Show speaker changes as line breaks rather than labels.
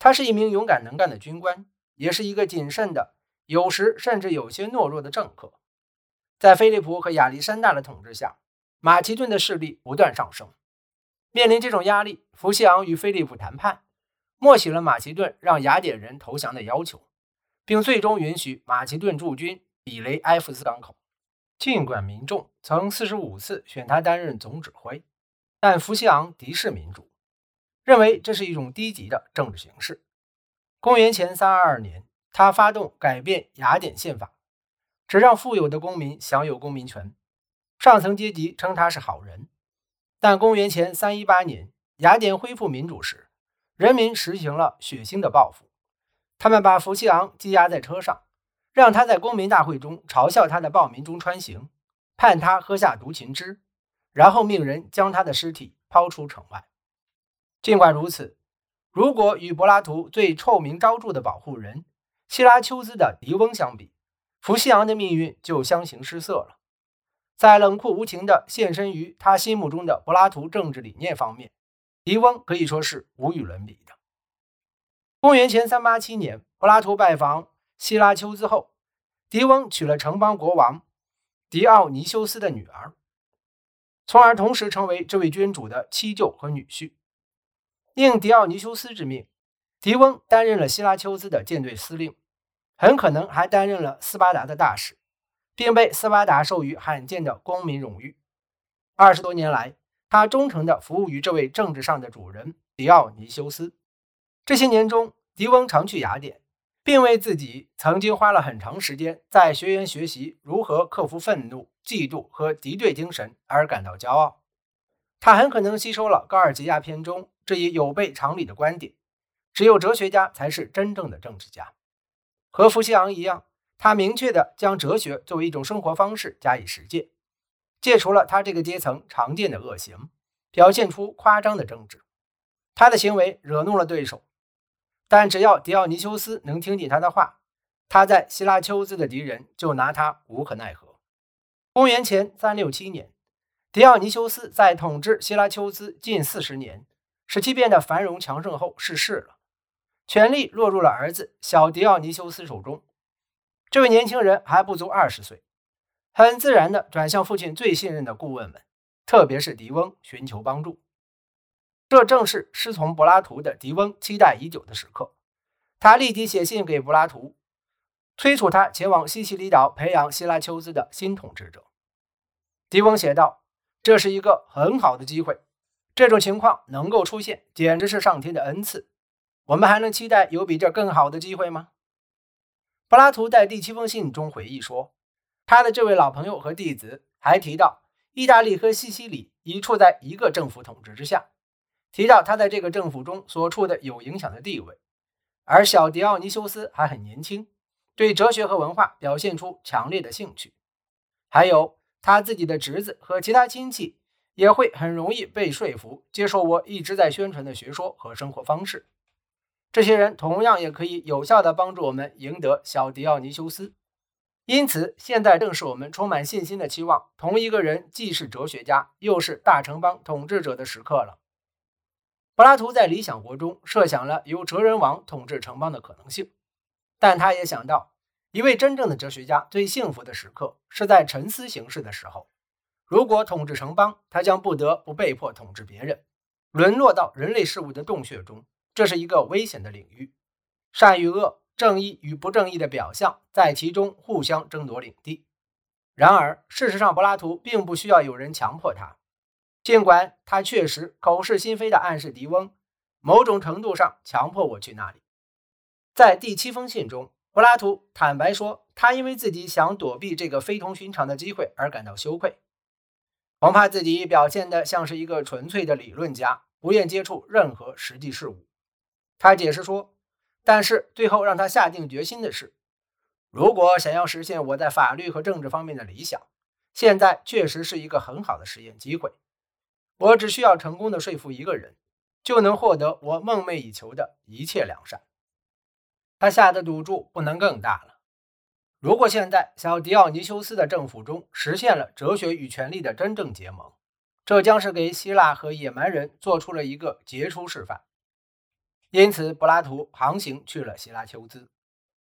他是一名勇敢能干的军官，也是一个谨慎的，有时甚至有些懦弱的政客。在菲利普和亚历山大的统治下，马其顿的势力不断上升。面临这种压力，福西昂与菲利普谈判，默许了马其顿让雅典人投降的要求，并最终允许马其顿驻军比雷埃夫斯港口。尽管民众曾四十五次选他担任总指挥，但福西昂敌视民主，认为这是一种低级的政治形式。公元前三二二年，他发动改变雅典宪法，只让富有的公民享有公民权，上层阶级称他是好人。但公元前三一八年，雅典恢复民主时，人民实行了血腥的报复，他们把福西昂羁押在车上。让他在公民大会中嘲笑他的暴民中穿行，判他喝下毒芹汁，然后命人将他的尸体抛出城外。尽管如此，如果与柏拉图最臭名昭著的保护人希拉丘兹的狄翁相比，福西昂的命运就相形失色了。在冷酷无情的献身于他心目中的柏拉图政治理念方面，狄翁可以说是无与伦比的。公元前三八七年，柏拉图拜访。希拉丘兹后，狄翁娶了城邦国王狄奥尼修斯的女儿，从而同时成为这位君主的妻舅和女婿。应狄奥尼修斯之命，狄翁担任了希拉丘兹的舰队司令，很可能还担任了斯巴达的大使，并被斯巴达授予罕见的公民荣誉。二十多年来，他忠诚地服务于这位政治上的主人狄奥尼修斯。这些年中，狄翁常去雅典。并为自己曾经花了很长时间在学员学习如何克服愤怒、嫉妒和敌对精神而感到骄傲。他很可能吸收了高尔吉亚篇中这一有悖常理的观点：只有哲学家才是真正的政治家。和福西昂一样，他明确地将哲学作为一种生活方式加以实践，戒除了他这个阶层常见的恶行，表现出夸张的政治。他的行为惹怒了对手。但只要狄奥尼修斯能听进他的话，他在希拉丘兹的敌人就拿他无可奈何。公元前三六七年，狄奥尼修斯在统治希拉丘兹近四十年，使其变得繁荣强盛后逝世了，权力落入了儿子小狄奥尼修斯手中。这位年轻人还不足二十岁，很自然地转向父亲最信任的顾问们，特别是狄翁，寻求帮助。这正是师从柏拉图的狄翁期待已久的时刻。他立即写信给柏拉图，催促他前往西西里岛培养希拉丘兹的新统治者。狄翁写道：“这是一个很好的机会，这种情况能够出现，简直是上天的恩赐。我们还能期待有比这更好的机会吗？”柏拉图在第七封信中回忆说，他的这位老朋友和弟子还提到，意大利和西西里已处在一个政府统治之下。提到他在这个政府中所处的有影响的地位，而小狄奥尼修斯还很年轻，对哲学和文化表现出强烈的兴趣。还有他自己的侄子和其他亲戚也会很容易被说服接受我一直在宣传的学说和生活方式。这些人同样也可以有效地帮助我们赢得小迪奥尼修斯。因此，现在正是我们充满信心的期望同一个人既是哲学家又是大城邦统治者的时刻了。柏拉图在理想国中设想了由哲人王统治城邦的可能性，但他也想到，一位真正的哲学家最幸福的时刻是在沉思形式的时候。如果统治城邦，他将不得不被迫统治别人，沦落到人类事物的洞穴中。这是一个危险的领域，善与恶、正义与不正义的表象在其中互相争夺领地。然而，事实上，柏拉图并不需要有人强迫他。尽管他确实口是心非地暗示狄翁，某种程度上强迫我去那里。在第七封信中，柏拉图坦白说，他因为自己想躲避这个非同寻常的机会而感到羞愧，恐怕自己表现得像是一个纯粹的理论家，不愿接触任何实际事物。他解释说，但是最后让他下定决心的是，如果想要实现我在法律和政治方面的理想，现在确实是一个很好的实验机会。我只需要成功的说服一个人，就能获得我梦寐以求的一切良善。他下的赌注不能更大了。如果现在小狄奥尼修斯的政府中实现了哲学与权力的真正结盟，这将是给希腊和野蛮人做出了一个杰出示范。因此，柏拉图航行去了希腊丘兹。